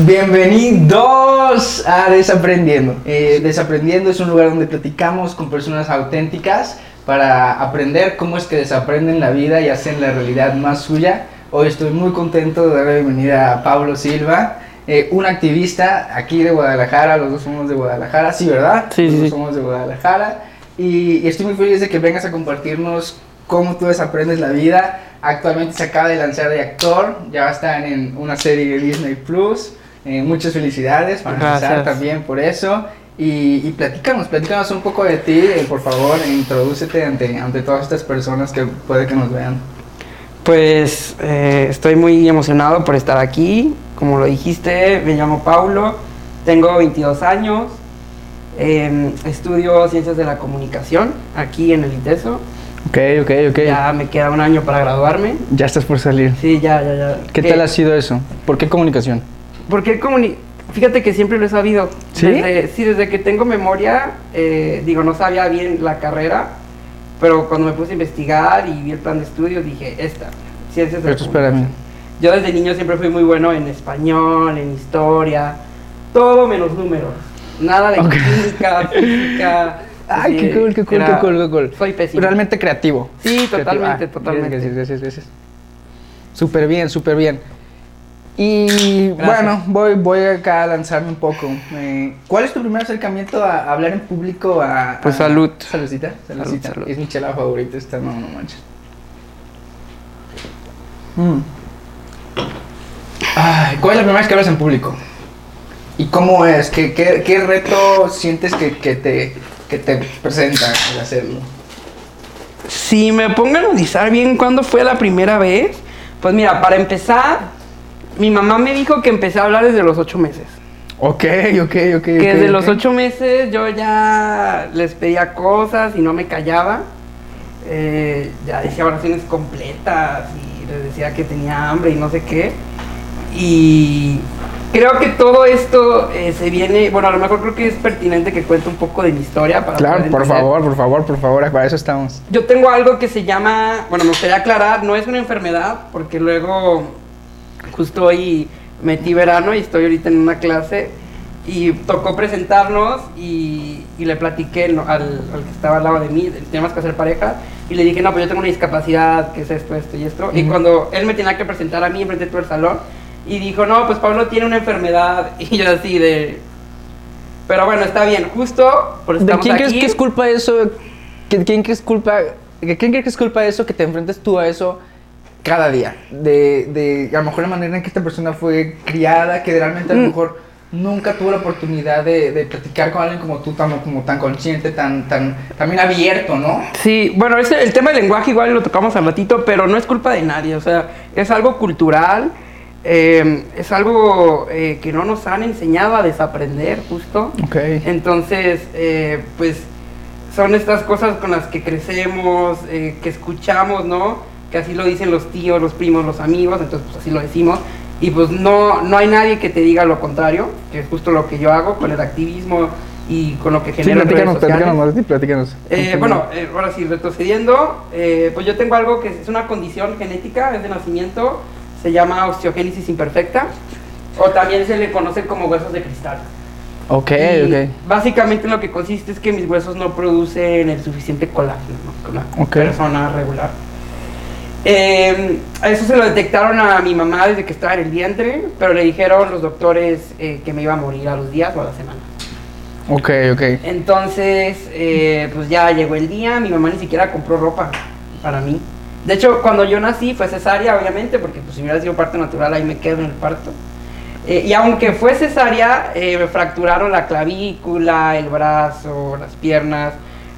Bienvenidos a Desaprendiendo. Eh, Desaprendiendo es un lugar donde platicamos con personas auténticas para aprender cómo es que desaprenden la vida y hacen la realidad más suya. Hoy estoy muy contento de dar la bienvenida a Pablo Silva, eh, un activista aquí de Guadalajara, los dos somos de Guadalajara, sí, ¿verdad? Sí, los sí. dos somos de Guadalajara y, y estoy muy feliz de que vengas a compartirnos cómo tú desaprendes la vida. Actualmente se acaba de lanzar de actor, ya va a estar en una serie de Disney Plus. Eh, muchas felicidades para empezar también por eso. Y, y platícanos, platícanos un poco de ti, eh, por favor, e introdúcete ante, ante todas estas personas que puede que nos vean. Pues eh, estoy muy emocionado por estar aquí. Como lo dijiste, me llamo Paulo, tengo 22 años, eh, estudio Ciencias de la Comunicación aquí en el ITESO. Ok, ok, ok. Ya me queda un año para graduarme. Ya estás por salir. Sí, ya, ya, ya. ¿Qué tal ha sido eso? ¿Por qué comunicación? Porque comuni Fíjate que siempre lo he sabido. ¿Sí? Desde, sí, desde que tengo memoria, eh, digo, no sabía bien la carrera, pero cuando me puse a investigar y vi el plan de estudios, dije, esta, Ciencias de la Esto es para mí. Comunicación. Yo desde niño siempre fui muy bueno en español, en historia, todo menos números. Nada de Ok. química, física. Ay, qué cool, qué cool, era- qué cool, qué cool. Soy pésimo. Realmente creativo. Sí, Creativo. totalmente, Ah, totalmente. Gracias, gracias, gracias. Súper bien, súper bien. Y Gracias. bueno, voy, voy acá a lanzarme un poco. Eh, ¿Cuál es tu primer acercamiento a hablar en público? A, Pues a- salud. Saludcita, saludcita. salud. Es mi chela favorita esta, no, no manches. Mm. Ay, ¿Cuál es la primera vez que hablas en público? ¿Y cómo es? ¿Qué, qué, qué reto sientes que, que te, que te presenta el hacerlo? Si me pongo a analizar bien cuándo fue la primera vez, pues mira, para empezar, mi mamá me dijo que empecé a hablar desde los ocho meses. Ok, ok, ok. Que desde los ocho meses yo ya les pedía cosas y no me callaba. Eh, ya decía oraciones completas y les decía que tenía hambre y no sé qué. Y creo que todo esto eh, se viene, bueno, a lo mejor creo que es pertinente que cuente un poco de mi historia para Claro, por favor, por favor, por favor, para eso estamos. Yo tengo algo que se llama, bueno, me gustaría aclarar, no es una enfermedad, porque luego justo hoy metí verano y estoy ahorita en una clase y tocó presentarnos y, y le platiqué al, al que estaba al lado de mí, tenemos que hacer pareja, y le dije, no, pues yo tengo una discapacidad, que es esto, esto y esto. Y Ujú. cuando él me tenía que presentar a mí enfrente de todo el salón, y dijo, no, pues Pablo tiene una enfermedad, y yo así de... Pero bueno, está bien, justo por ¿De quién crees aquí. que es culpa eso? ¿Qui- ¿Quién crees culpa? ¿de ¿Quién crees que es culpa de eso que te enfrentes tú a eso cada día? De, de a lo mejor la manera en que esta persona fue criada, que realmente a lo Mm. mejor nunca tuvo la oportunidad de, de platicar con alguien como tú, tan, como tan consciente, tan, tan, también abierto, ¿no? Sí, bueno, ese, el tema del lenguaje igual lo tocamos al ratito, pero no es culpa de nadie, o sea, es algo cultural, eh, es algo eh, que no nos han enseñado a desaprender justo. Ok. Entonces, eh, pues son estas cosas con las que crecemos, eh, que escuchamos, ¿no? Que así lo dicen los tíos, los primos, los amigos, entonces pues así lo decimos. Y pues no, no hay nadie que te diga lo contrario, que es justo lo que yo hago con el activismo y con lo que Sí, genero en redes platícanos, sociales. platícanos platícanos. Eh, bueno, eh, ahora sí, retrocediendo, eh, pues yo tengo algo que es una condición genética, es de nacimiento, se llama osteogénesis imperfecta, o también se le conoce como huesos de cristal. Ok, Y ok. Básicamente lo que consiste es que mis huesos no producen el suficiente colágeno, ¿no? Con la Ok. persona regular. Eh, eso se lo detectaron a mi mamá desde que estaba en el vientre, pero le dijeron los doctores eh, que me iba a morir a los días o a la semana. Ok, ok. Entonces, eh, pues ya llegó el día, mi mamá ni siquiera compró ropa para mí. De hecho, cuando yo nací fue cesárea, obviamente, porque pues, si hubiera sido parto natural, ahí me quedo en el parto. Eh, y aunque fue cesárea, eh, me fracturaron la clavícula, el brazo, las piernas.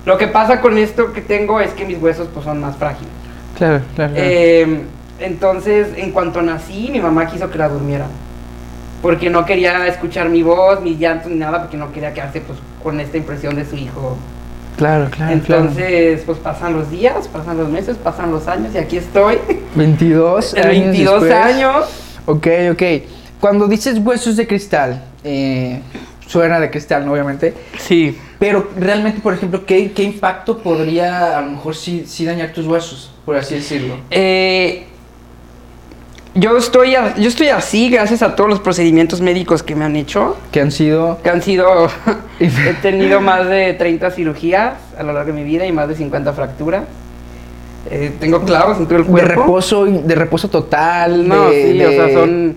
Lo que pasa con esto que tengo es que mis huesos pues, son más frágiles. Claro, claro. claro. Eh, entonces, en cuanto nací, mi mamá quiso que la durmiera. Porque no quería escuchar mi voz, mis llantos ni nada, porque no quería quedarse pues, con esta impresión de su hijo. claro, claro, claro. Entonces, pues pasan los días, pasan los meses, pasan los años y aquí estoy. 22 años 22 después. años. Ok, ok. Cuando dices huesos de cristal, eh, suena de cristal, ¿no? obviamente. Sí. Pero realmente, por ejemplo, ¿qué, qué impacto podría a lo mejor sí, sí dañar tus huesos, por así decirlo? Eh, yo estoy, a- yo estoy así gracias a todos los procedimientos médicos que me han hecho. Que han sido... Que han sido. he tenido más de 30 cirugías a lo largo de mi vida y más de 50 fracturas. Eh, tengo clavos en todo el De cuerpo. reposo, de reposo total. No, de- sí, o sea, de-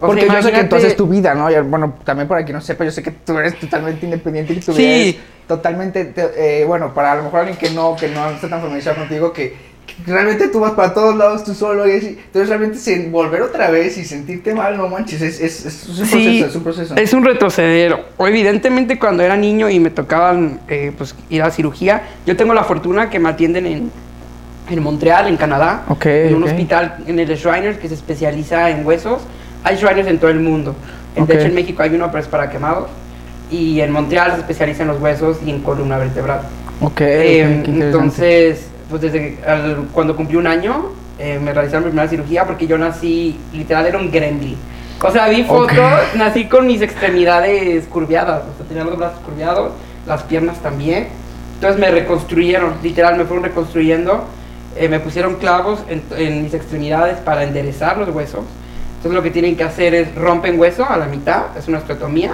o Porque sea, yo sé que tú haces tu vida, ¿no? Bueno, también para quien no sepa, yo sé que tú eres totalmente independiente y tu Sí. vida es totalmente, te- eh, bueno, para a lo mejor alguien que no, que no está tan familiarizado contigo, que, que realmente tú vas para todos lados tú solo y así. Entonces realmente se- volver otra vez y sentirte mal, no manches, es, es, es un Sí, proceso, es un proceso. Es un retroceder. O evidentemente cuando era niño y me tocaban eh, pues, ir a cirugía, yo tengo la fortuna que me atienden en, en Montreal, en Canadá, Ok, en un ok. hospital en el Shriners que se especializa en huesos. Hay Shriners en todo el mundo. De hecho en México hay uno, pero es para quemados. Y en Montreal se especializa en los huesos y en columna vertebral. Ok, Eh, interesante. entonces, pues desde al- cuando cumplí un año, eh, me realizaron mi primera cirugía porque yo nací, literal, era un gremlin. O sea, vi fotos, nací con mis extremidades curviadas, o sea, tenía los brazos curviados, las piernas también. Entonces me reconstruyeron, literal, me fueron reconstruyendo, eh, me pusieron clavos en, en mis extremidades para enderezar los huesos. Entonces lo que tienen que hacer es rompen hueso a la mitad, es una osteotomía,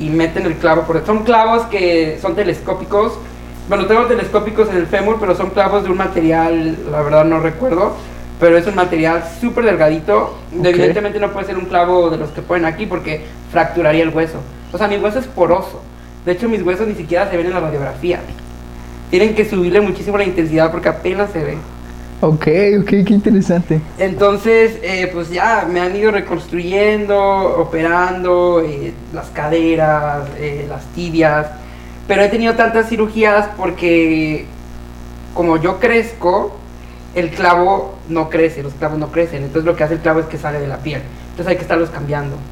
y meten el clavo por Son clavos que son telescópicos. Bueno, tengo telescópicos en el fémur, pero son clavos de un material, la verdad no recuerdo, pero es un material súper delgadito. Evidentemente no puede ser un clavo de los que ponen aquí porque fracturaría el hueso. O sea, mi hueso es poroso. De hecho, mis huesos ni siquiera se ven en la radiografía. Tienen que subirle muchísimo la intensidad porque apenas se ve. Ok, ok, qué interesante. Entonces, eh, pues ya me han ido reconstruyendo, operando eh, las caderas, eh, las tibias, pero he tenido tantas cirugías porque como yo crezco, el clavo no crece, los clavos no crecen, entonces lo que hace el clavo es que sale de la piel, entonces hay que estarlos cambiando.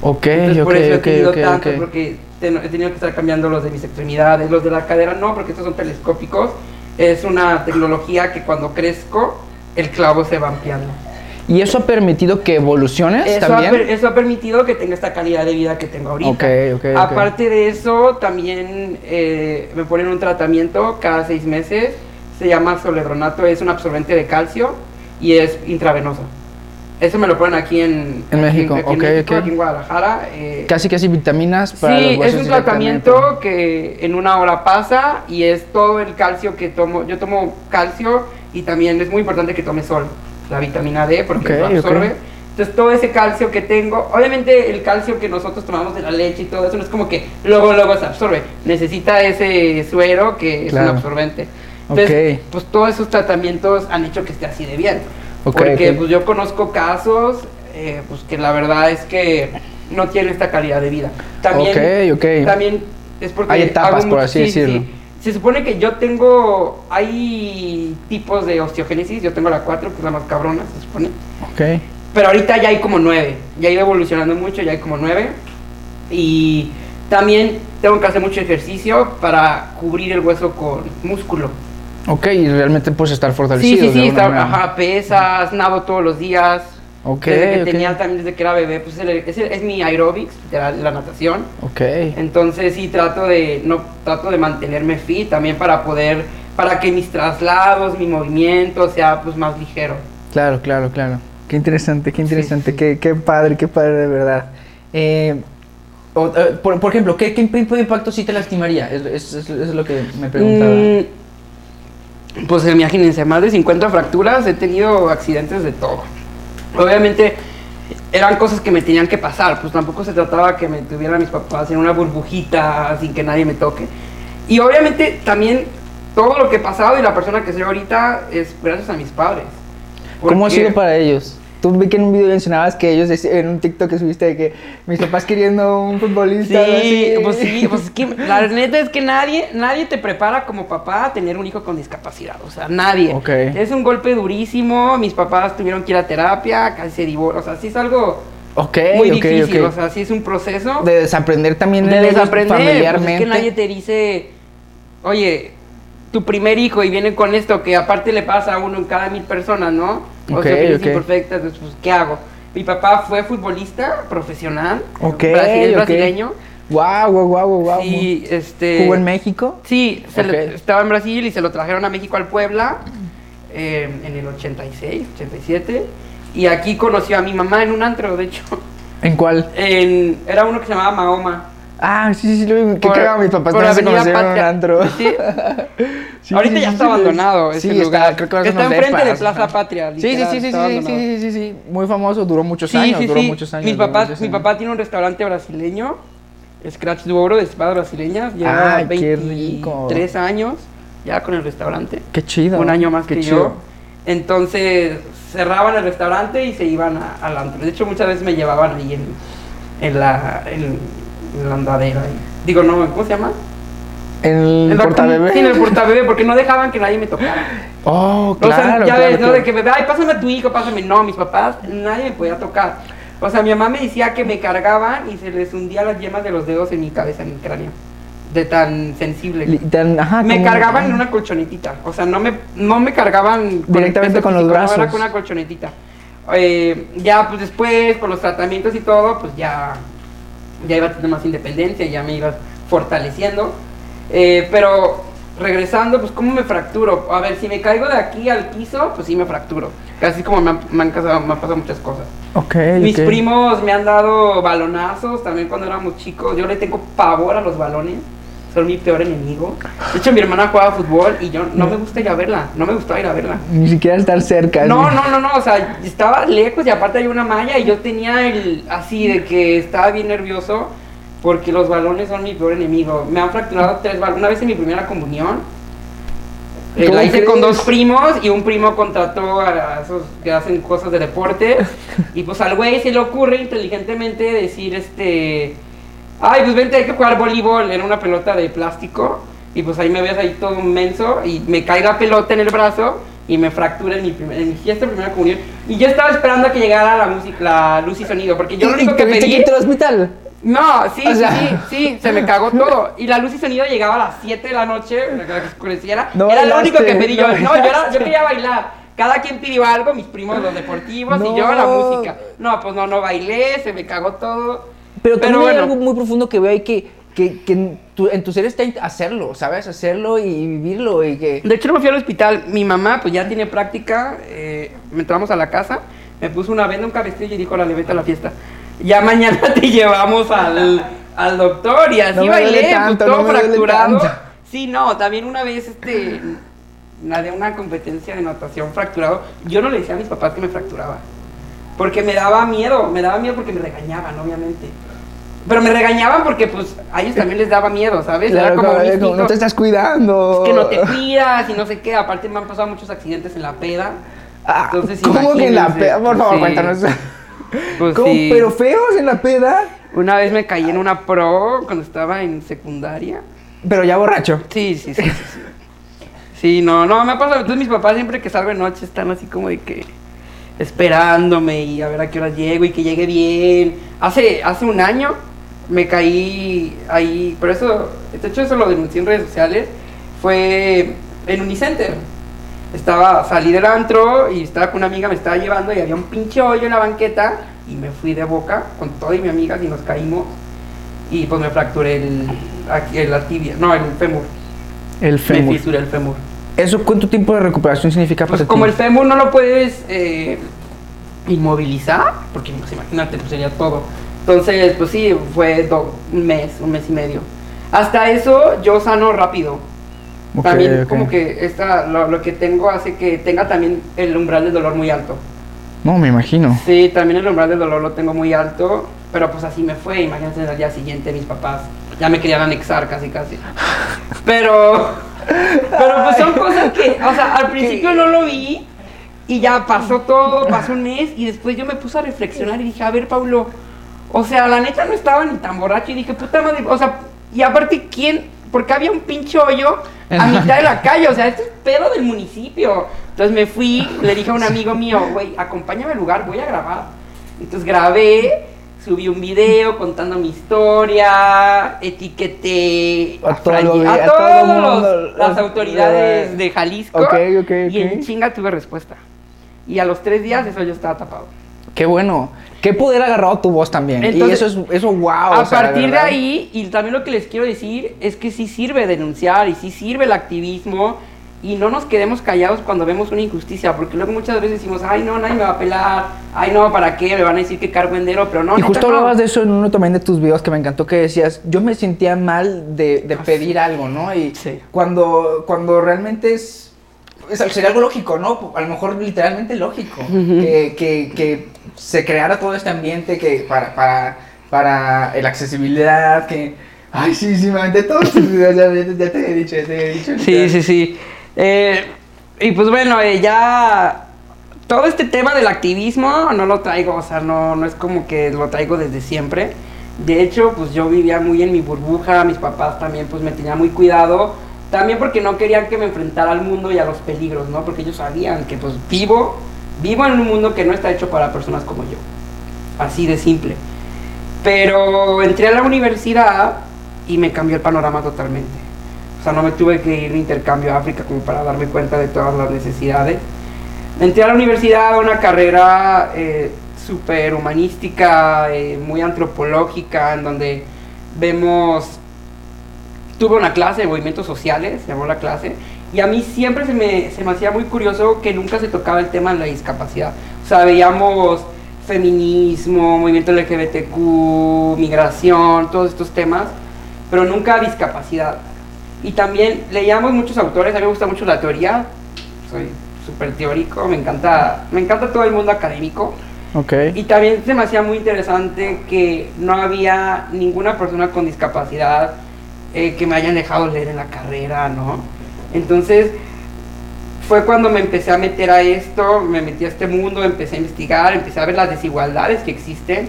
Ok, Entonces ok, por eso he ok, tenido ok, tanto, ok. porque he tenido que estar cambiando los de mis extremidades, los de la cadera no, porque estos son telescópicos. Es una tecnología que cuando crezco, el clavo se va ampliando. ¿Y eso ha permitido que evoluciones Eso también? eso ha permitido que tenga esta calidad de vida que tengo ahorita. Ok, ok, ok. Aparte de eso, también eh, me ponen un tratamiento cada seis meses. Se llama soledronato, es un absorbente de calcio y es intravenoso. Eso me lo ponen aquí en, En aquí México, aquí en ok, México, ok. aquí en Guadalajara. eh, Casi, casi vitaminas para los Sí, huesos es un tratamiento que en una hora pasa y es todo el calcio que tomo. Yo tomo calcio y también es muy importante que tome sol, la vitamina D, porque Ok, lo absorbe. Entonces todo ese calcio que tengo, obviamente el calcio que nosotros tomamos de la leche y todo eso no es como que luego luego se absorbe, necesita ese suero que es Claro. un absorbente. Entonces, Ok. pues todos esos tratamientos han hecho que esté así de bien. Porque pues yo conozco casos eh, pues que la verdad es que no tienen esta calidad de vida. También Ok, ok. también es porque Hay etapas, por así decirlo. Se supone que yo tengo, hay tipos de osteogénesis, yo tengo la 4, que es la más cabrona, se supone. Ok. Pero ahorita ya hay como 9, ya ido evolucionando mucho, ya hay como 9. Y también tengo que hacer mucho ejercicio para cubrir el hueso con músculo. Ok, y realmente puedes estar Sí, fortalecido. sí, sí, está- manera. ajá, pesas, nado todos los días. Ok, desde que ok. tenía también desde que era bebé, pues es, es, mi aerobics, literal, la natación. Ok. Entonces sí trato de no trato de mantenerme fit también para poder para que mis traslados, mi movimiento sea pues más ligero. Claro, claro, claro. Qué interesante, qué interesante, sí. Qué, qué padre, qué padre de verdad. Eh, o- eh, por, por ejemplo, ¿qué, ¿qué impacto sí te lastimaría? Es- es- es lo que me preguntaba. Mm, pues imagínense, más de 50 fracturas, he tenido accidentes de todo. Obviamente eran cosas que me tenían que pasar, pues tampoco se trataba que me tuvieran mis papás en una burbujita sin que nadie me toque. Y obviamente también todo lo que he pasado y la persona que soy ahorita es gracias a mis padres. ¿Cómo ha sido para ellos? Tú vi que en un video mencionabas que ellos, en un TikTok que subiste, de que mis papás queriendo un futbolista. Sí, así. pues sí, pues es que la neta es que nadie, nadie te prepara como papá a tener un hijo con discapacidad, o sea, nadie. Ok. Es un golpe durísimo, mis papás tuvieron que ir a terapia, casi se divorciaron, o sea, sí es algo Ok, muy difícil, o sea, sí es un proceso de desaprender también de desaprender, pues familiarmente. es que nadie te dice, oye, tu primer hijo y viene con esto que aparte le pasa a uno en cada mil personas, ¿no? O Ok, sea, que es ok. imperfecta, entonces, pues, ¿qué hago? Mi papá fue futbolista profesional, Ok, brasile- ok. brasileño. Wow, wow, wow, wow. Sí, este. ¿Jugó en México? Sí, se le- estaba en Brasil y se lo trajeron a México al Puebla eh, en el 86, 87. Y aquí conoció a mi mamá en un antro, de hecho. ¿En cuál? En, era uno que se llamaba Mahoma. Ah, sí, sí, sí, lo vi. ¿Qué cagado mis papás también se conocieron en un antro. ¿Sí? Sí, Ahorita sí, ya está abandonado sí, ese está, lugar. creo que ahora Está enfrente de Plaza. Patria, Sí, sí, literal, sí, sí, sí, sí, sí, sí, sí, muy famoso, duró muchos años, duró muchos años. Mis papás, muchos mi años. papá tiene un restaurante brasileño, Scratch du Oro de espadas brasileñas, lleva Ay, qué rico. 23 años ya con el restaurante. Qué chido. un año más qué que chido. yo. Entonces cerraban el restaurante y se iban a- al antro. De hecho, muchas veces me llevaban ahí en, en la, en, en la andadera. y- digo, no, ¿cómo se llama? El En la- portabebé. Sí, en el portabebé, porque no dejaban que nadie me tocara. Oh, O sea, claro, ya claro, ves, ¿no? claro. De que bebé, ay, pásame a tu hijo, pásame. No, mis papás, nadie me podía tocar. O sea, mi mamá me decía que me cargaban y se les hundía las yemas de los dedos en mi cabeza, en mi cráneo. De tan sensible. Tan- ajá, Me cargaban en una colchonetita. O sea, no me, no me cargaban Directamente el con los físico, no, era brazos. con una colchonetita. Eh, ya, pues después, con los tratamientos y todo, pues ya, ya iba a tener más independencia, ya me iba fortaleciendo. Eh, pero regresando, pues, ¿cómo me fracturo? A ver, si me caigo de aquí al piso, pues sí me fracturo. Casi como me han, me han, casado- me han pasado muchas cosas. Ok, Mis primos me han dado balonazos también cuando éramos chicos. Yo le tengo pavor a los balones. Son mi peor enemigo. De hecho, mi hermana jugaba fútbol y yo no me gusta ir a verla. No me gustaba ir a verla. Ni siquiera estar cerca. No, no, no, no. O sea, estaba lejos y aparte hay una malla y yo tenía el así de que estaba bien nervioso porque los balones son mi peor enemigo. Me han fracturado tres balones. Una vez en mi primera comunión. eh, ¿Cómo la hice con dos primos y un primo contrató a esos que hacen cosas de deporte y pues al güey se le ocurre inteligentemente decir este ay pues vente hay que jugar voleibol en una pelota de plástico y pues ahí me ves ahí todo menso y me cae la pelota en el brazo y me fractura en mi, primer, en mi fiesta de primera comunión y yo estaba esperando a que llegara la música la luz y sonido porque yo lo ¿Y- único y que pedí irte al hospital? no, sí, O sea- sí, sí, se me cagó todo. Y la luz y sonido llegaba a las 7 de la noche, que oscureciera. No era lo único que pedí yo. no No, yo, era- yo quería bailar. Cada quien pidió algo, mis primos los deportivos y yo la No. música. No, pues no, no bailé, se me cagó todo. Pero, también hay bueno. algo muy profundo que veo ahí que, que, que en, tu, en tu ser está hacerlo, ¿sabes? Hacerlo y vivirlo y que... De hecho, no me fui al hospital. Mi mamá, pues ya tiene práctica. eh, entramos a la casa, me puso una venda, un cabestrillo y dijo, la vete a la fiesta. Ya mañana te llevamos al, al doctor y así No bailé, pues, tanto, todo no fracturado. Sí, no, también una vez, este, nadé una competencia de natación fracturado. Yo no le decía a mis papás que me fracturaba. Porque me daba miedo, me daba miedo porque me regañaban, obviamente. Pero me regañaban porque, pues, a ellos también les daba miedo, ¿sabes? Era Claro, como un como, no te estás cuidando. es que no te cuidas y no sé qué. Aparte me han pasado muchos accidentes en la peda. Ah, Entonces, ¿Cómo que en la peda? Por favor, Sí. cuéntanos. Pues. ¿Pero feos en la peda? Una vez me caí en una pro cuando estaba en secundaria. Pero ya borracho. Sí, sí, sí, sí. Sí, Sí, no, no, me ha pasado. Entonces mis papás siempre que salgo de noche están así como de que esperándome y a ver a qué hora llego y que llegue bien. Hace, hace un año me caí ahí, pero eso, de hecho eso lo denuncié en redes sociales, fue en Unicenter. Estaba, salí del antro y estaba con una amiga, me estaba llevando y había un pinche hoyo en la banqueta y me fui de boca con toda mi amiga y nos caímos y pues me fracturé el, aquí, la tibia, no, el fémur. El Me fémur. fisuré el fémur. ¿Eso cuánto tiempo de recuperación significa Pues para como ti? el fémur no lo puedes eh, inmovilizar, porque pues, imagínate, pues sería todo. Entonces, pues sí, fue do- un mes, un mes y medio. Hasta eso yo sano rápido. Ok, también ok. como que esta, lo, lo que tengo hace que tenga también el umbral del dolor muy alto. No, me imagino. Sí, también el umbral del dolor lo tengo muy alto, pero pues así me fue. Imagínense al día siguiente mis papás ya me querían anexar casi casi. Pero, pero pues son cosas que, o sea, al principio no lo vi y ya pasó todo, pasó un mes y después yo me puse a reflexionar y dije, a ver, Paulo, o sea, la neta no estaba ni tan borracho y dije, puta madre, o sea, y aparte, ¿quién? Porque había un pinche hoyo a mitad de la calle, o sea, esto es pedo del municipio. Entonces me fui, le dije a un amigo mío, güey, acompáñame al lugar, voy a grabar. Entonces grabé, subí un video contando mi historia, etiqueté A todo Fran- lo- a a todas todo las los- autoridades de Jalisco. Ok, ok, Y en chinga tuve respuesta. Y a los tres días eso yo estaba tapado. Qué bueno. Qué poder agarrado tu voz también. y Entonces, eso es, eso wow. a o sea, la partir de ahí, y también lo que les quiero decir es que sí sirve denunciar y sí sirve el activismo y no nos quedemos callados cuando vemos una injusticia, porque luego muchas veces decimos, ay no, nadie me va a pelar, ay no, ¿para qué? Me van a decir que carbuendero, pero no. Y justo hablabas de eso en uno también de tus videos que me encantó que decías, yo me sentía mal de, de Ah, pedir algo, ¿no? Y Sí. cuando, cuando realmente es, es- sería algo lógico, ¿no? A lo mejor literalmente lógico, que, que se creara todo este ambiente que para, para, para la accesibilidad, que... Ay, sí, sí, aventé todos tus videos, ya, ya- ya te he dicho, ya te he dicho. Sí, sí, sí. Eh, y pues bueno, eh, ya todo este tema del activismo no lo traigo, o sea, no, no es como que lo traigo desde siempre. De hecho, pues yo vivía muy en mi burbuja, mis papás también pues me tenían muy cuidado, también porque no querían que me enfrentara al mundo y a los peligros, ¿no? Porque ellos sabían que pues vivo, vivo en un mundo que no está hecho para personas como yo. Así de simple. Pero entré a la universidad y me cambió el panorama totalmente. O sea, no me tuve que ir de intercambio a África como para darme cuenta de todas las necesidades. Entré a la universidad a una carrera eh, súper humanística, eh, muy antropológica, en donde vemos... Tuve una clase de movimientos sociales, se llamó la clase, y a mí siempre se me, se me hacía muy curioso que nunca se tocaba el tema de la discapacidad. O sea, veíamos feminismo, movimiento LGBTQ, migración, todos estos temas, pero nunca discapacidad. Y también leíamos muchos autores, a mí me gusta mucho la teoría, soy súper teórico, me encanta, me encanta todo el mundo académico. Ok. Y también se me hacía muy interesante que no había ninguna persona con discapacidad eh, que me hayan dejado leer en la carrera, ¿no? Entonces fue cuando me empecé a meter a esto, me metí a este mundo, empecé a investigar, empecé a ver las desigualdades que existen.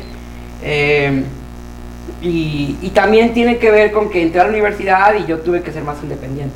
eh, y, y también tiene que ver con que entré a la universidad y yo tuve que ser más independiente.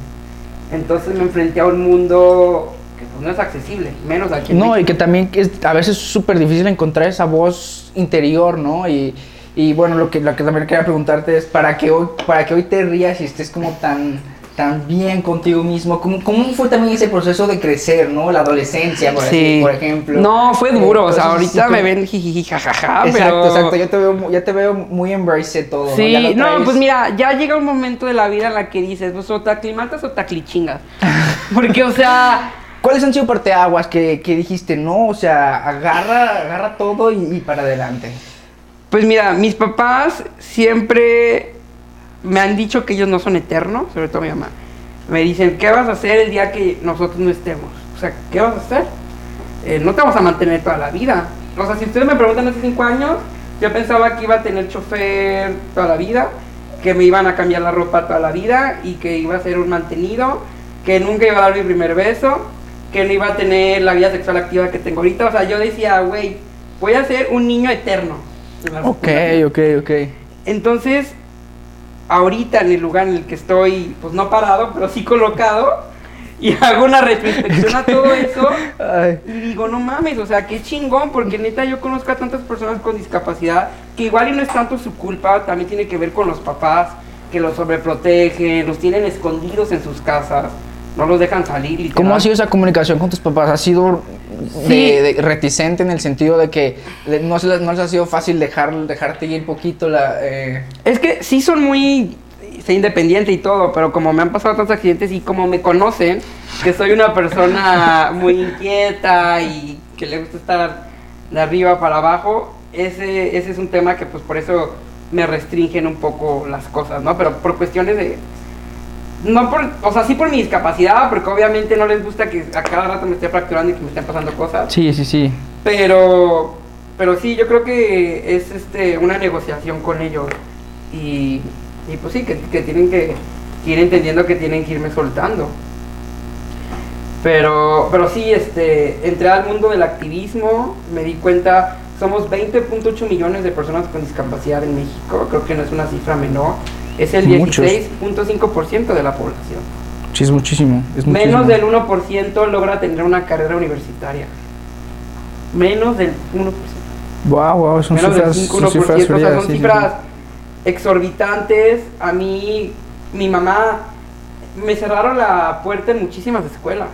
Entonces me enfrenté a un mundo que pues, no es accesible, menos aquí en No, y que también es, a veces es súper difícil encontrar esa voz interior, ¿no? Y, y bueno, lo que, lo que también quería preguntarte es, ¿para que hoy, para que hoy te rías y estés como tan, tan bien contigo mismo? ¿Cómo, ¿Cómo fue también ese proceso de crecer, ¿no? La adolescencia, por, así, por ejemplo. No, fue Eh, duro. o sea, ahorita me ven jijiji, jajaja, Exacto, pero... exacto. Yo te veo, ya te veo muy embrace todo. Sí, no, pues mira, ya llega un momento de la vida en la que dices, pues o te aclimatas o te aclichingas. Porque, o sea, ¿Cuáles han sido parteaguas que, que dijiste, no? O sea, agarra, agarra todo y, y para adelante. pues mira, mis papás siempre me han dicho que ellos no son eternos, sobre todo mi mamá. Me dicen, ¿qué vas a hacer el día que nosotros no estemos? O sea, ¿qué vas a hacer? Eh, no te vamos a mantener toda la vida. O sea, si ustedes me preguntan hace cinco años, yo pensaba que iba a tener chofer toda la vida, que me iban a cambiar la ropa toda la vida y que iba a ser un mantenido, que nunca iba a dar mi primer beso, que no iba a tener la vida sexual activa que tengo ahorita. O sea, yo decía, güey, voy a ser un niño eterno. Ok, ok, ok. Entonces, ahorita en el lugar en el que estoy, pues no parado, pero sí colocado, y hago una retrospección a todo eso, Ay. y digo, no mames, o sea, qué chingón, porque neta yo conozco a tantas personas con discapacidad, que igual y no es tanto su culpa, también tiene que ver con los papás, que los sobreprotegen, los tienen escondidos en sus casas, no los dejan salir. literal. ¿Cómo ha sido esa comunicación con tus papás? ¿Ha sido Sí. de reticente en el sentido de que no, se les, no les ha sido fácil dejar, dejarte ir poquito la... eh, Es que sí son muy sé independiente y todo, pero como me han pasado tantos accidentes y como me conocen, que soy una persona muy inquieta y que le gusta estar de arriba para abajo, ese, ese es un tema que pues por eso me restringen un poco las cosas, ¿no? Pero por cuestiones de... No por, o sea, sí por mi discapacidad, porque obviamente no les gusta que a cada rato me esté fracturando y que me estén pasando cosas. Sí, sí, sí. Pero, pero sí, yo creo que es este, una negociación con ellos. Y, y pues sí, que, que tienen que, que ir entendiendo que tienen que irme soltando. Pero, pero sí, este, entré al mundo del activismo, me di cuenta, somos 20.8 millones de personas con discapacidad en México, creo que no es una cifra menor, es el Muchos. 16.5% de la población. Sí, es muchísimo. Es Menos muchísimo. del 1% logra tener una carrera universitaria. Menos del 1%. Wow, wow, son menos cifras, del 5, son 1%. cifras o sea, son sí, sí, cifras exorbitantes. A mí, mi mamá, me cerraron la puerta en muchísimas escuelas.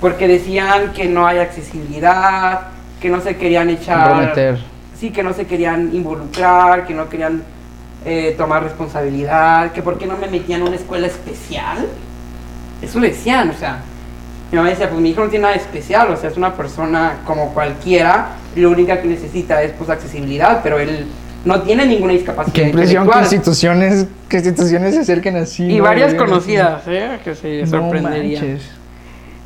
Porque decían que no hay accesibilidad, que no se querían echar. Comprometer. Sí, que no se querían involucrar, que no querían eh, tomar responsabilidad, que por qué no me metían en una escuela especial. eso le decían, o sea, mi mamá decía, pues mi hijo no tiene nada especial, o sea, es una persona como cualquiera, lo único que necesita es pues accesibilidad, pero él no tiene ninguna discapacidad. Qué impresión que instituciones, que instituciones se acerquen así. Y ¿no? varias conocidas, ¿eh? Que se No sorprendería. manches.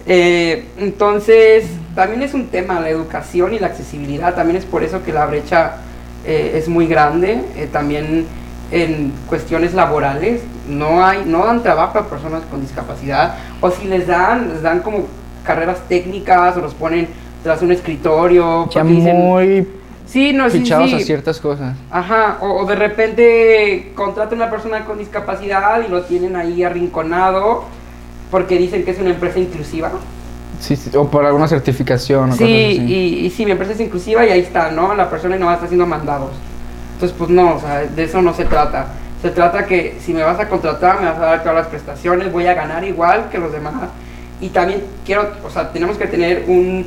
Eh, entonces, también es un tema, la educación y la accesibilidad, también es por eso que la brecha eh, es muy grande, eh, también en cuestiones laborales, no hay, no dan trabajo a personas con discapacidad, o si les dan, les dan como carreras técnicas, o los ponen tras un escritorio, Ya porque dicen- muy sí, no, fichados sí. a ciertas cosas. Ajá, o, o de repente contratan a una persona con discapacidad y lo tienen ahí arrinconado porque dicen que es una empresa inclusiva. Sí, sí, o por alguna certificación o Sí, cosas así. y, y sí, mi empresa es inclusiva y ahí está, ¿no? La persona no va a estar haciendo mandados. Entonces, pues no, o sea, de eso no se trata. Se trata que si me vas a contratar, me vas a dar todas las prestaciones, voy a ganar igual que los demás. Y también quiero, o sea, tenemos que tener un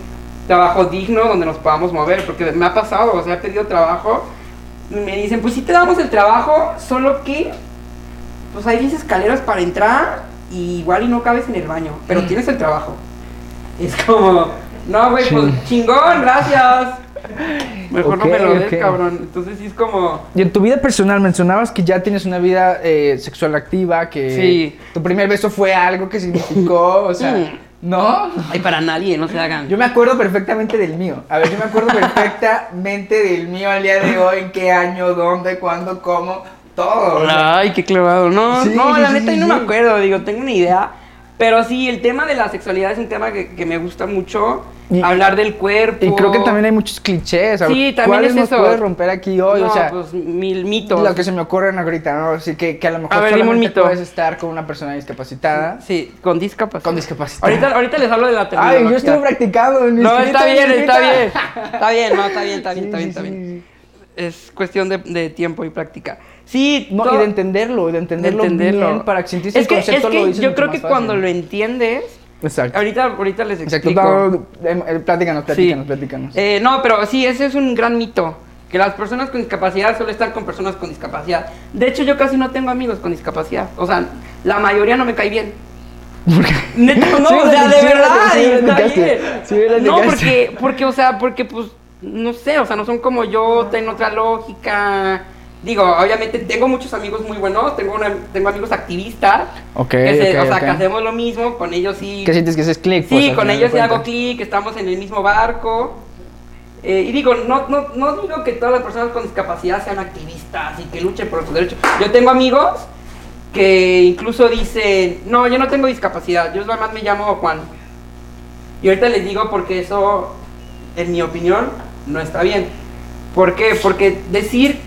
trabajo digno donde nos podamos mover, porque me ha pasado, o sea, he pedido trabajo y me dicen, pues sí te damos el trabajo, solo que, pues hay 10 escaleras para entrar y igual y no cabes en el baño, pero tienes el trabajo. Es como, no, güey, pues chingón, gracias. Mejor no me lo des, ok. cabrón. Entonces sí es como, Y en tu vida personal mencionabas que ya tienes una vida eh, sexual activa, que Sí. tu primer beso fue algo que significó, o sea, Mm. ¿no? ay, para nadie, no se hagan. Yo me acuerdo perfectamente del mío. A ver, yo me acuerdo perfectamente del mío al día de hoy, en qué año, dónde, cuándo, cómo, todo. Ay, qué clavado. No, Sí, no, la sí, neta sí, yo no sí. me acuerdo, digo, tengo una idea. Pero sí, el tema de la sexualidad es un tema que, que me gusta mucho. Y- hablar del cuerpo. Y creo que también hay muchos clichés. Sí, también ¿Cuáles es nos eso. puedes romper aquí hoy? No, o sea, pues mil mitos. lo que se me ocurren ahorita, ¿no? Así que, que a lo mejor A ver, un mito. puedes estar con una persona discapacitada. Sí, con discapacidad. Con discapacidad. Ahorita, ahorita les hablo de la Ay, terminología. yo estuve practicando en mi No, está bien, está bien. Está bien, no, está bien, está bien, está bien, está bien. Es cuestión de, de tiempo y práctica. Sí, No, y de entenderlo, y de entenderlo, de entenderlo. bien para que sentirse es que, el concepto es que lo yo creo que fácil. cuando lo entiendes, Exacto. ahorita, ahorita les Exacto. explico. No, em, eh, platícanos, platícanos, Sí. platícanos. Eh, no, pero sí, ese es un gran mito. Que las personas con discapacidad suelen estar con personas con discapacidad. De hecho, yo casi no tengo amigos con discapacidad. O sea, la mayoría no me cae bien. No, Sí, o sea, de sí, verdad, sí, está bien. No, porque, porque, o sea, porque, pues, no sé, o sea, no son como yo, tienen otra lógica. Digo, obviamente tengo muchos amigos muy buenos, tengo, una- tengo amigos activistas. Ok, que se- ok, o sea, que hacemos lo mismo, con ellos sí. ¿Qué sientes que ese es click? pues, Sí, al con ellos sí hago clic, estamos en el mismo barco. Eh, y digo, no, no, no digo que todas las personas con discapacidad sean activistas y que luchen por sus derechos. Yo tengo amigos que incluso dicen, no, yo no tengo discapacidad, yo nada más me llamo Juan. Y ahorita les digo porque eso, en mi opinión, no está bien. ¿Por qué? Porque decir,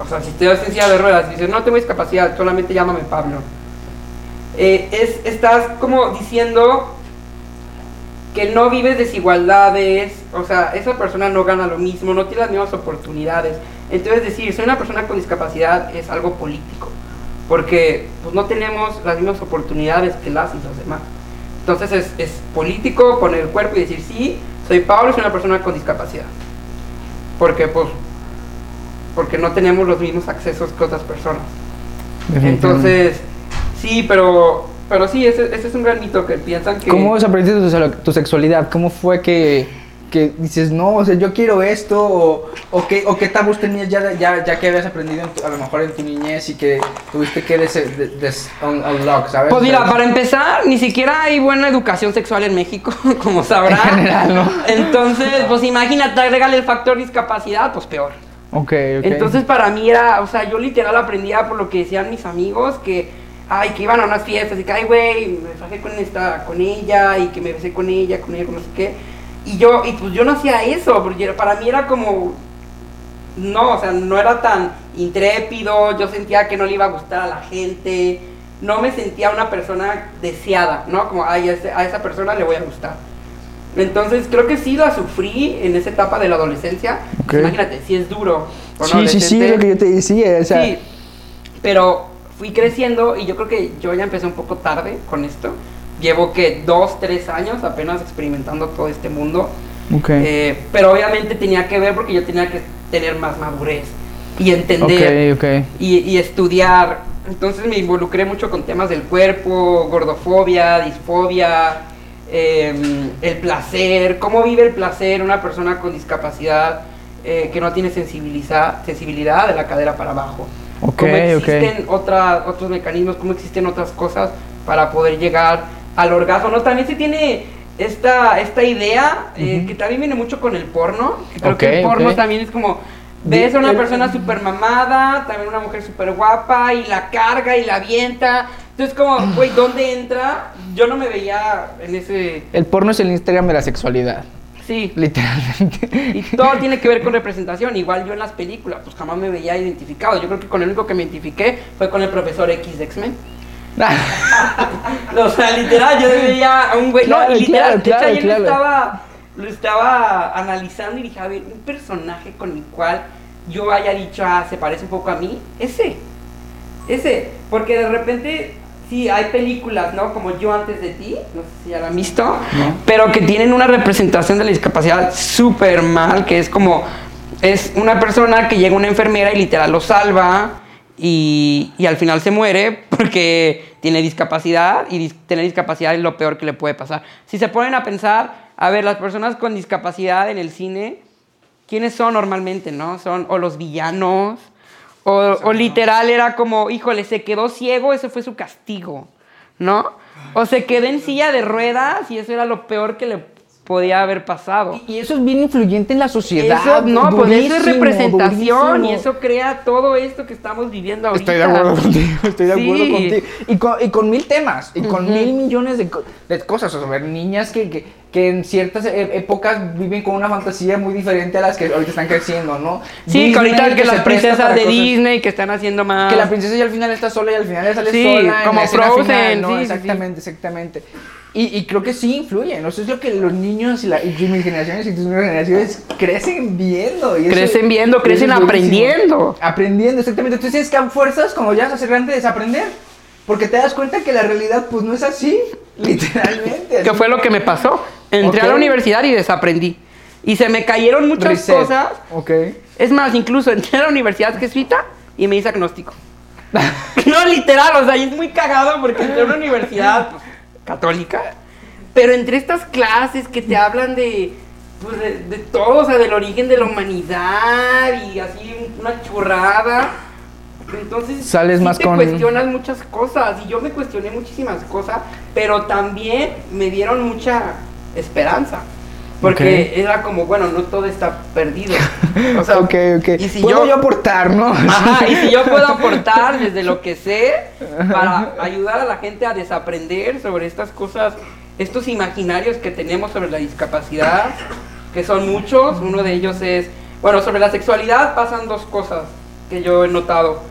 o sea, si estoy en silla de ruedas y dices, no tengo discapacidad, solamente llámame Pablo. Eh, es, estás como diciendo que no vives desigualdades, o sea, esa persona no gana lo mismo, no tiene las mismas oportunidades. Entonces decir, soy una persona con discapacidad es algo político, porque pues, no tenemos las mismas oportunidades que las y los demás. Entonces es, es político poner el cuerpo y decir, sí, soy Pablo, soy una persona con discapacidad. Porque pues, porque no tenemos los mismos accesos que otras personas. Entonces, sí, pero, pero sí, ese, ese es un gran mito que piensan que... ¿Cómo desaprendiste tu, tu sexualidad? ¿Cómo fue que, que dices, no, o sea, yo quiero esto? ¿O, o qué, o qué tabús tenías ya, ya, ya que habías aprendido en tu- a lo mejor en tu niñez y que tuviste que des, des- des- un- unlock, ¿sabes? Pues mira, para empezar, ni siquiera hay buena educación sexual en México, como sabrán. En general, ¿no? Entonces, pues imagínate, agregarle el factor discapacidad, pues peor. Ok, ok. Entonces, para mí era, o sea, yo literal aprendía por lo que decían mis amigos, que, ay, que iban a unas fiestas y que, ay, güey, me fajé con esta, con ella y que me besé con ella, con ella, con no sé qué. Y yo, y pues yo no hacía eso, porque para mí era como, no, o sea, no era tan intrépido, yo sentía que no le iba a gustar a la gente, no me sentía una persona deseada, ¿no? Como, ay, a esa persona le voy a gustar. Entonces creo que sí la sufrí en esa etapa de la adolescencia. Ok. Imagínate, si es duro. Sí, sí, sí, lo que yo te decía, o sea, Sí, pero fui creciendo y yo creo que yo ya empecé un poco tarde con esto. Llevo que dos, tres años apenas experimentando todo este mundo. ok. Eh, pero obviamente tenía que ver porque yo tenía que tener más madurez y entender ok, ok. y, y estudiar Entonces me involucré mucho con temas del cuerpo, gordofobia, disfobia, em, el placer, cómo vive el placer una persona con discapacidad eh, que no tiene sensibilidad, sensibilidad de la cadera para abajo. Ok, cómo existen otra- otros mecanismos, cómo existen otras cosas para poder llegar al orgasmo. ¿no? También se tiene esta, esta idea eh, Ujú. que también viene mucho con el porno. que creo que Ok, el porno también es como... Ves a una persona súper mamada, también una mujer súper guapa, y la carga y la avienta. Entonces, como, güey, ¿dónde entra? Yo no me veía en ese. El porno es el Instagram de la sexualidad, Sí. literalmente. Y todo tiene que ver con representación. Igual yo en las películas, pues jamás me veía identificado. Yo creo que con el único que me identifiqué fue con el profesor X de X-Men. O sea, literal, yo veía a un güey. Claro, no, literal, claro, de hecho, claro, ayer claro. Lo, estaba, lo estaba analizando y dije, a ver, un personaje con el cual yo haya dicho, ah, se parece un poco a mí, ese. Ese. Porque de repente, sí, hay películas, ¿no? Como Yo antes de ti, no sé si ya la han visto, No. pero que tienen una representación de la discapacidad súper mal, que es como, es una persona que llega una enfermera y literal lo salva y, y al final se muere porque tiene discapacidad y dis- tener discapacidad es lo peor que le puede pasar. Si se ponen a pensar, a ver, las personas con discapacidad en el cine, ¿quiénes son normalmente, no? Son o los villanos, o, o literal era como, híjole, se quedó ciego, ese fue su castigo, ¿no? O se quedó en silla de ruedas y eso era lo peor que le podía haber pasado. Y eso es bien influyente en la sociedad. Eso, no, pues eso es durísimo, representación durísimo. y eso crea todo esto que estamos viviendo ahorita. Estoy de acuerdo contigo, estoy de acuerdo Sí. contigo. Y con, y con mil temas, y con Ujú. mil millones de, de cosas. O sea, ver niñas que, que, que en ciertas e- épocas viven con una fantasía muy diferente a las que ahorita están creciendo, ¿no? Sí, que ahorita Disney que se las princesas de cosas- Disney que están haciendo más... Que la princesa ya al final está sola y al final ya sale Sí, sola. en como escena Frozen, final, ¿no? sí, sí, sí. exactamente, exactamente. Y, y creo que sí influyen. ¿no? Eso es lo que los niños y, la, y mis generaciones y tus generaciones crecen viendo. y eso- Crecen viendo, crecen es aprendiendo. Aprendiendo, exactamente. Entonces tienes que a fuerzas, cuando ya ser grande, desaprender. Porque te das cuenta que la realidad, pues no es así. Literalmente. que fue lo que me pasó. Entré a la universidad y desaprendí. Y se me cayeron muchas Reset. cosas. Ok. Es más, incluso entré a la universidad jesuita y me hice agnóstico. no, literal, o sea, y es muy cagado porque entré a una universidad pues, católica, pero entre estas clases que te hablan de, pues, de, de todo, o sea, del origen de la humanidad y así una churrada. Entonces, Sales sí más te con- cuestionas muchas cosas y yo me cuestioné muchísimas cosas, pero también me dieron mucha esperanza. Porque Ok. era como, bueno, no todo está perdido. O sea, ok, ok. y si Puedo yo- yo aportar, ¿no? Ajá, y si yo puedo aportar desde lo que sé para ayudar a la gente a desaprender sobre estas cosas, estos imaginarios que tenemos sobre la discapacidad, que son muchos, uno de ellos es, bueno, sobre la sexualidad pasan dos cosas que yo he notado.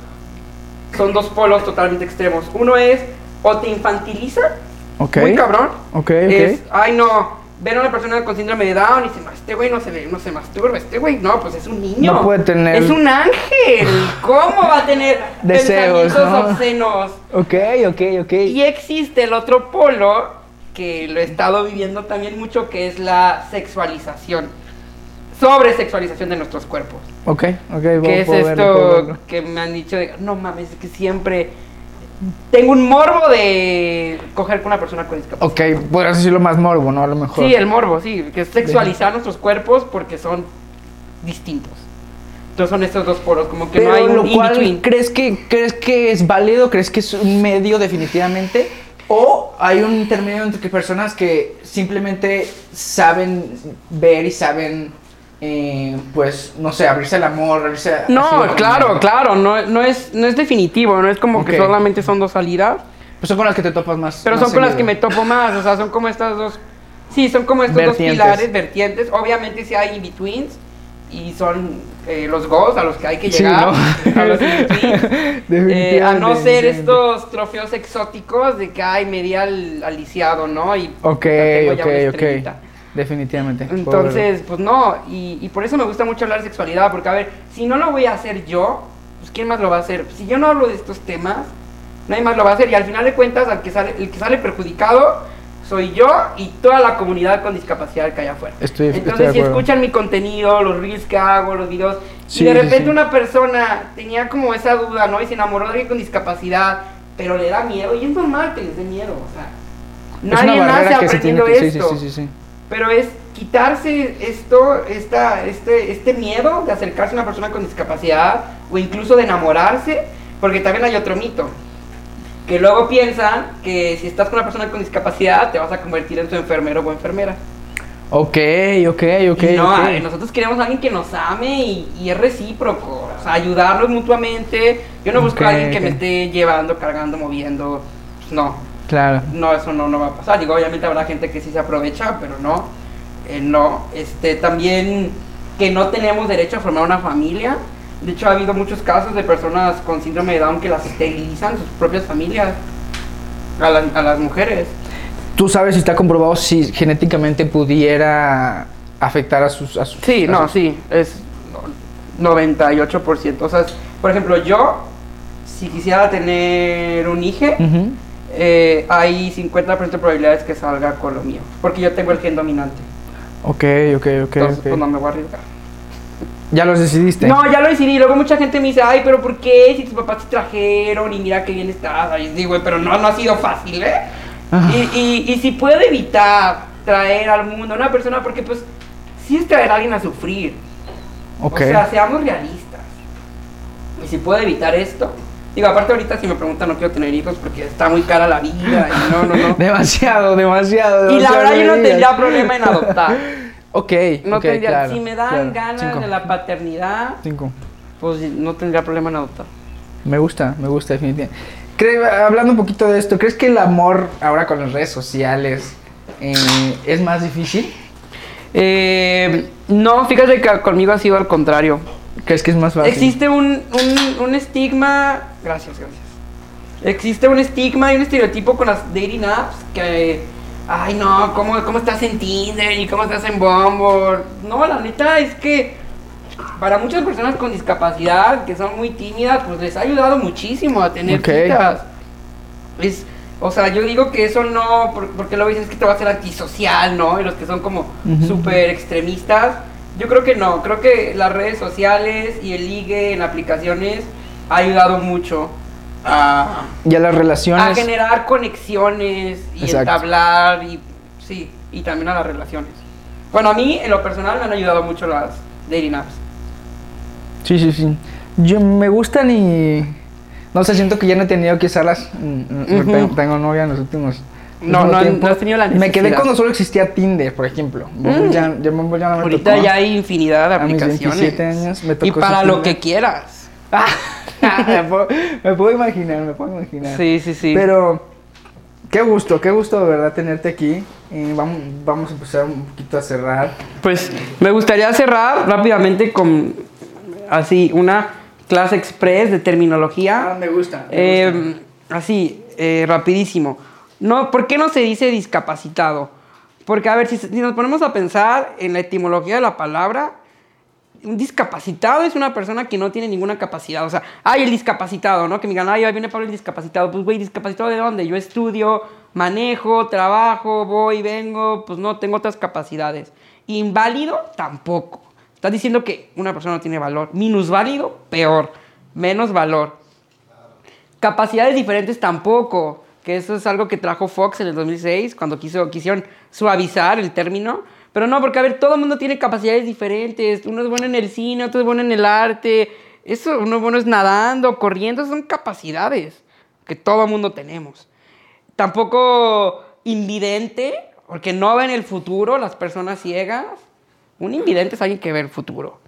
Son dos polos totalmente extremos. Uno es, o te infantilizan, Ok. muy cabrón, Ok, ok. es, ay no, ver a una persona con síndrome de Down y dicen, "No, este güey no se, ve- no se masturba, este güey, no, pues es un niño. No puede tener- Es un ángel. ¿Cómo va a tener Deseos, ¿no? obscenos? Ok, ok, ok. Y existe el otro polo, que lo he estado viviendo también mucho, que es la sexualización. Sobre sexualización de nuestros cuerpos. Ok, ok. ¿Qué es esto verlo. que me han dicho? De, no mames, es que siempre tengo un morbo de coger con una persona con discapacidad. Ok, podrías decirlo más morbo, ¿no? A lo mejor. Sí, el morbo, sí, que es sexualizar nuestros cuerpos porque son distintos. Entonces son estos dos polos, como que Pero no hay un lo cual, in-between. ¿crees que, ¿crees que es válido? ¿Crees que es un medio definitivamente? ¿O hay un intermedio entre que personas que simplemente saben ver y saben, eh, pues, no sé, abrirse al amor, abrirse. No, claro, claro, no, no, es, no es definitivo, no es como que Ok. solamente son dos salidas, Pues son con las que te topas más. pero más son con las que me topo más, o sea, son como estas dos, sí, son como estos Vertientes. dos pilares, vertientes, obviamente sí hay in-betweens, y son eh, los goals a los que hay que Sí, llegar, ¿no? a los Eh, a no ser estos trofeos exóticos de que hay media al, al lisiado, ¿no? Y Ok, ok, ok. Definitivamente. Entonces, pues no, y, y por eso me gusta mucho hablar de sexualidad, porque a ver, si no lo voy a hacer yo, pues ¿quién más lo va a hacer? Si yo no hablo de estos temas, nadie más lo va a hacer, y al final de cuentas, al que sale, el que sale perjudicado soy yo y toda la comunidad con discapacidad que hay afuera. Estoy- estoy Entonces, de si escuchan mi contenido, los reels que hago, los videos, Sí, y de repente sí. una persona tenía como esa duda, ¿no? Y se enamoró de alguien con discapacidad, pero le da miedo, y es normal que les dé miedo, o sea, Es nadie nace aprendiendo que... Esto. sí, sí, sí. Pero es quitarse esto, esta, este, este miedo de acercarse a una persona con discapacidad o incluso de enamorarse, porque también hay otro mito. Que luego piensan que si estás con una persona con discapacidad te vas a convertir en tu enfermero o enfermera. Ok, ok, ok. Y no, ok. ay, nosotros queremos a alguien que nos ame y, y es recíproco. O sea, ayudarnos mutuamente. Yo no busco a alguien que ok. me esté llevando, cargando, moviendo. Pues no. Claro. No, eso no, no va a pasar. Digo, obviamente habrá gente que sí se aprovecha, pero no. Eh, no. Este, también que no tenemos derecho a formar una familia. De hecho, ha habido muchos casos de personas con síndrome de Down que las esterilizan sus propias familias. A, las- a las mujeres. ¿Tú sabes si está comprobado si genéticamente pudiera afectar a sus... A sus Sí, a no, sus- sí. Es no- 98%. O sea, por ejemplo, yo, si quisiera tener un hijo. Eh, hay 50% de probabilidades que salga con lo mío. Porque yo tengo el gen dominante. Ok, ok, ok. Entonces, ok. pues no me voy a arriesgar. Ya los decidiste. No, ya lo decidí. Luego mucha gente me dice, ay, pero ¿por qué? Si tus papás te trajeron y mira qué bien estás. Y digo, pero no, no ha sido fácil, ¿eh? Ah. Y, y, y si puedo evitar traer al mundo a una persona, porque pues sí es traer a alguien a sufrir. Ok. O sea, seamos realistas. Y si puedo evitar esto. Digo, aparte ahorita si me preguntan no quiero tener hijos porque está muy cara la vida y no, no, no. demasiado, demasiado, Y la demasiado verdad yo no tendría problema en adoptar. Ok, No ok, tendría, claro, si me dan claro. ganas Cinco. de la paternidad, Cinco. pues no tendría problema en adoptar. Me gusta, me gusta definitivamente. Hablando un poquito de esto, ¿crees que el amor ahora con las redes sociales eh, es más difícil? Eh, no, fíjate que conmigo ha sido al contrario. ¿Crees que es más fácil? Existe un, un, un estigma. Gracias, gracias. Existe un estigma y un estereotipo con las dating apps que. Ay, no, ¿cómo, cómo estás en Tinder y cómo estás en Bumble? No, la neta es que para muchas personas con discapacidad que son muy tímidas, pues les ha ayudado muchísimo a tener Ok. citas. Es, o sea, yo digo que eso no, por- porque luego dicen "Es que te va a hacer antisocial, ¿no? Y los que son como Ujú. súper extremistas. Yo creo que no, creo que las redes sociales y el ligue en aplicaciones ha ayudado mucho a, las a relaciones. generar conexiones y Exacto. entablar y sí, y también a las relaciones. Bueno, a mí en lo personal me han ayudado mucho las dating apps. Sí, sí, sí. Yo me gustan y. No sé, siento que ya no he tenido que usarlas. mm, mm, Ujú. tengo, tengo novia en los últimos. No, no, no has tenido la Me quedé necesidad. cuando solo existía Tinder, por ejemplo. Mm. ya, ya ya Ahorita tocó. ya hay infinidad de A mis aplicaciones. 27 años me y tocó para ese lo Tinder. que quieras. me, puedo, me puedo imaginar, me puedo imaginar. Sí, sí, sí. Pero qué gusto, qué gusto de verdad tenerte aquí. Eh, vamos, vamos a empezar un poquito a cerrar. Pues me gustaría cerrar rápidamente con así una clase express de terminología. Ah, me gusta. me Eh, así, eh, rapidísimo. No, ¿Por qué no se dice discapacitado? Porque, a ver, si, si nos ponemos a pensar en la etimología de la palabra, un discapacitado es una persona que no tiene ninguna capacidad. O sea, ay, el discapacitado, ¿no? Que me digan, ay, viene Pablo el discapacitado. Pues, güey, ¿discapacitado de dónde? Yo estudio, manejo, trabajo, voy, vengo, pues no, tengo otras capacidades. Inválido, tampoco. Estás diciendo que una persona no tiene valor. Minusválido, peor. Menos valor. Capacidades diferentes tampoco, que eso es algo que trajo Fox en el 2006, cuando quiso, quisieron suavizar el término. Pero no, porque a ver, todo el mundo tiene capacidades diferentes. Uno es bueno en el cine, otro es bueno en el arte. Eso, uno es bueno es nadando, corriendo, son capacidades que todo el mundo tenemos. Tampoco invidente, porque no ven el futuro, las personas ciegas. Un invidente es alguien que ve el futuro.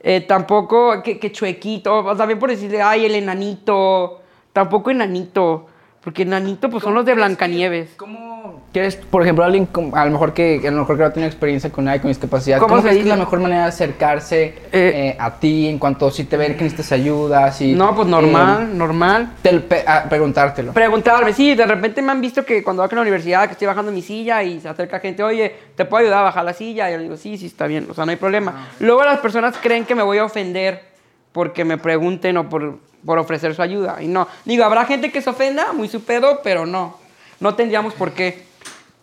Eh, tampoco que, que chuequito, también por decirle, ay, el enanito. Tampoco enanito, porque enanito pues son los de Blancanieves. ¿Cómo quieres, por ejemplo, alguien a lo mejor que a lo mejor que no tiene experiencia con nadie con discapacidad? ¿Cómo ¿Cómo, se dice? la mejor manera de acercarse Eh, eh, a ti en cuanto si te ven que necesitas ayuda? Si, No, pues normal, eh, normal. te- preguntártelo. Preguntarme, sí, de repente me han visto que cuando voy a la universidad, que estoy bajando mi silla y se acerca gente, oye, ¿te puedo ayudar a bajar la silla? Y yo digo, sí, sí, está bien, o sea, no hay problema. Luego las personas creen que me voy a ofender porque me pregunten o por, por ofrecer su ayuda. Y no, digo, habrá gente que se ofenda, muy su pedo, pero no, no tendríamos por qué.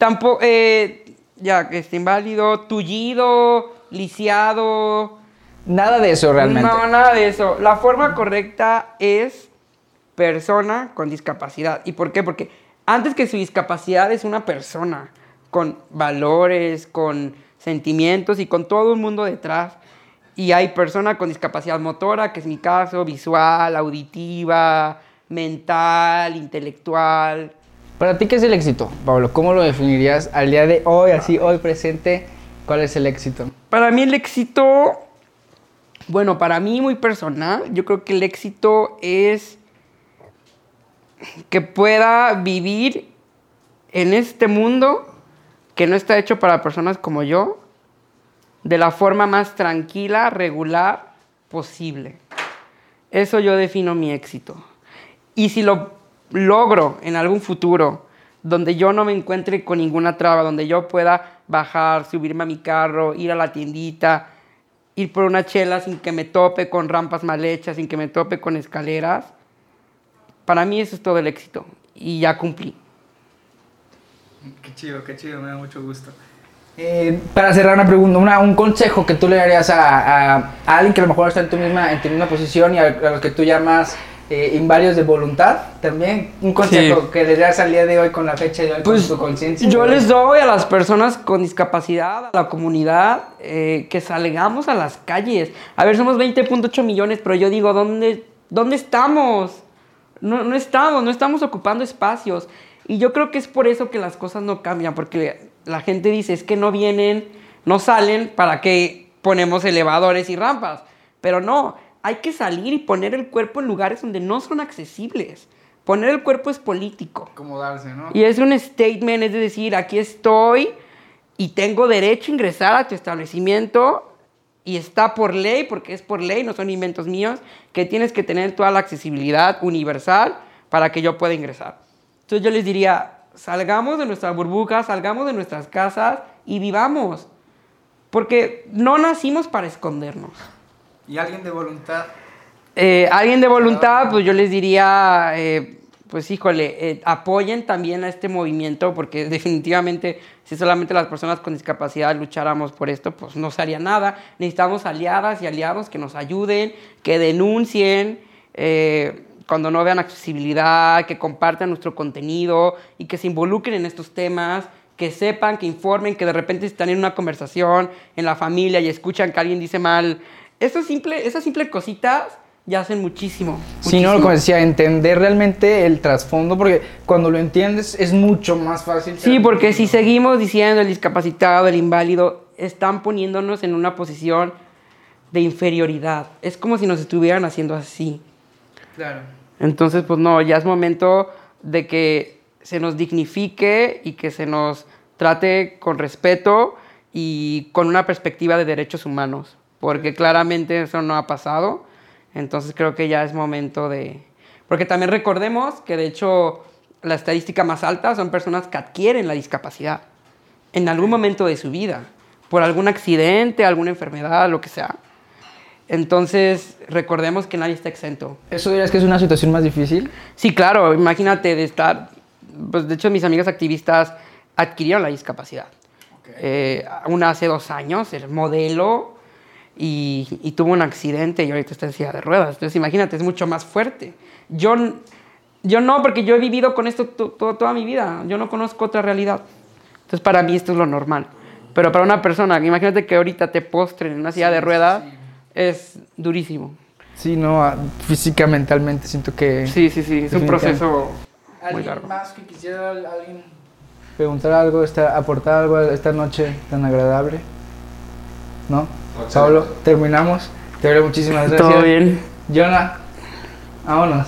Tampoco, eh, ya que está inválido, tullido, lisiado. Nada de eso realmente. No, nada de eso. La forma correcta es persona con discapacidad. ¿Y por qué? Porque antes que su discapacidad es una persona con valores, con sentimientos y con todo un mundo detrás. Y hay persona con discapacidad motora, que es mi caso, visual, auditiva, mental, intelectual. Para ti, ¿qué es el éxito, Pablo? ¿Cómo lo definirías al día de hoy, así hoy presente? ¿Cuál es el éxito? Para mí el éxito, bueno, para mí muy personal, yo creo que el éxito es que pueda vivir en este mundo que no está hecho para personas como yo, de la forma más tranquila, regular posible. Eso yo defino mi éxito. Y si lo logro en algún futuro, donde yo no me encuentre con ninguna traba, donde yo pueda bajar, subirme a mi carro, ir a la tiendita, ir por una chela sin que me tope con rampas mal hechas, sin que me tope con escaleras, para mí eso es todo el éxito. Y ya cumplí. Qué chido, qué chido, me da mucho gusto. Eh, para cerrar una pregunta, un consejo que tú le darías a, alguien que a lo mejor está en tu misma, en tu misma posición y a, los que tú llamas eh, inválidos de voluntad, también un consejo que le das al día de hoy con la fecha de hoy, pues, con tu conciencia. Yo les doy a las personas con discapacidad, a la comunidad, eh, que salgamos a las calles. A ver, somos 20.8 millones, pero yo digo, ¿dónde, dónde estamos? No, no estamos, no estamos ocupando espacios. Y yo creo que es por eso que las cosas no cambian, porque la gente dice, es que no vienen, no salen, ¿para qué ponemos elevadores y rampas? Pero no, hay que salir y poner el cuerpo en lugares donde no son accesibles. Poner el cuerpo es político. Acomodarse, ¿no? Y es un statement, es decir, aquí estoy y tengo derecho a ingresar a tu establecimiento y está por ley, porque es por ley, no son inventos míos, que tienes que tener toda la accesibilidad universal para que yo pueda ingresar. Entonces yo les diría, salgamos de nuestra burbuja, salgamos de nuestras casas y vivamos. Porque no nacimos para escondernos. ¿Y alguien de voluntad? Eh, alguien de voluntad, pues yo les diría, eh, pues híjole, eh, apoyen también a este movimiento, porque definitivamente si solamente las personas con discapacidad lucháramos por esto, pues no se haría nada. Necesitamos aliadas y aliados que nos ayuden, que denuncien cuando no vean accesibilidad, que compartan nuestro contenido y que se involucren en estos temas, que sepan, que informen, que de repente están en una conversación en la familia y escuchan que alguien dice mal. Simple, esas simples cositas ya hacen muchísimo. Si no, como decía, entender realmente el trasfondo, porque cuando lo entiendes es mucho más fácil. Sí, porque si seguimos diciendo el discapacitado, el inválido, están poniéndonos en una posición de inferioridad. Es como si nos estuvieran haciendo así. Claro. Entonces, pues no, ya es momento de que se nos dignifique y que se nos trate con respeto y con una perspectiva de derechos humanos, porque claramente eso no ha pasado. Entonces creo que ya es momento de... Porque también recordemos que de hecho la estadística más alta son personas que adquieren la discapacidad en algún momento de su vida, por algún accidente, alguna enfermedad, lo que sea. Entonces, recordemos que nadie está exento. ¿Eso dirías que es una situación más difícil? Sí, claro. Imagínate de estar... Pues de hecho, mis amigas activistas adquirieron la discapacidad. Eh, una hace dos años, el modelo, y, tuvo un accidente y ahorita está en silla de ruedas. Entonces, imagínate, es mucho más fuerte. Yo, yo no, porque yo he vivido con esto toda mi vida. Yo no conozco otra realidad. Entonces, para mí esto es lo normal. Pero para una persona, imagínate que ahorita te postren en una silla de ruedas es durísimo. Sí, no, física, mentalmente siento que... Sí, sí, sí, es un proceso muy largo. más que quisiera alguien preguntar algo, aportar algo esta noche tan agradable? ¿No? Pablo, terminamos. Te doy muchísimas gracias. Todo bien. Jonah, vámonos.